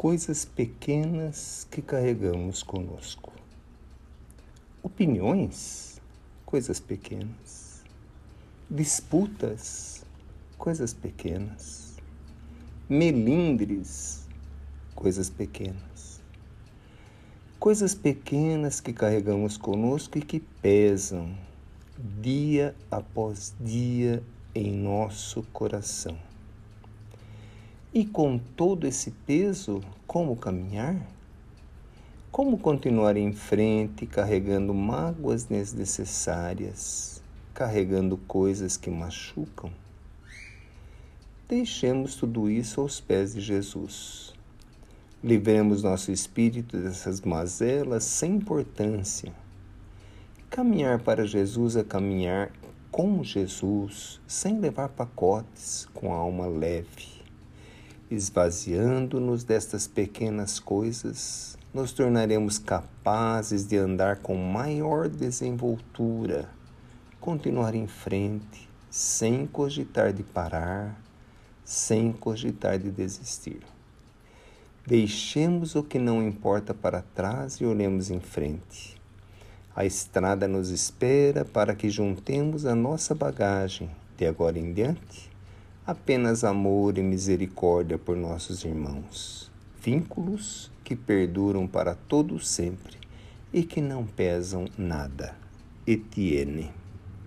coisas pequenas que carregamos conosco. Opiniões, coisas pequenas. Disputas, coisas pequenas. Melindres, coisas pequenas. Coisas pequenas que carregamos conosco e que pesam dia após dia em nosso coração. E com todo esse peso, como caminhar? Como continuar em frente carregando mágoas desnecessárias, carregando coisas que machucam? Deixemos tudo isso aos pés de Jesus. Livremos nosso espírito dessas mazelas sem importância. Caminhar para Jesus é caminhar com Jesus, sem levar pacotes, com a alma leve Esvaziando-nos destas pequenas coisas, nos tornaremos capazes de andar com maior desenvoltura, continuar em frente, sem cogitar de parar, sem cogitar de desistir. Deixemos o que não importa para trás e olhemos em frente. A estrada nos espera para que juntemos a nossa bagagem de agora em diante apenas amor e misericórdia por nossos irmãos, vínculos que perduram para todo sempre e que não pesam nada. Etienne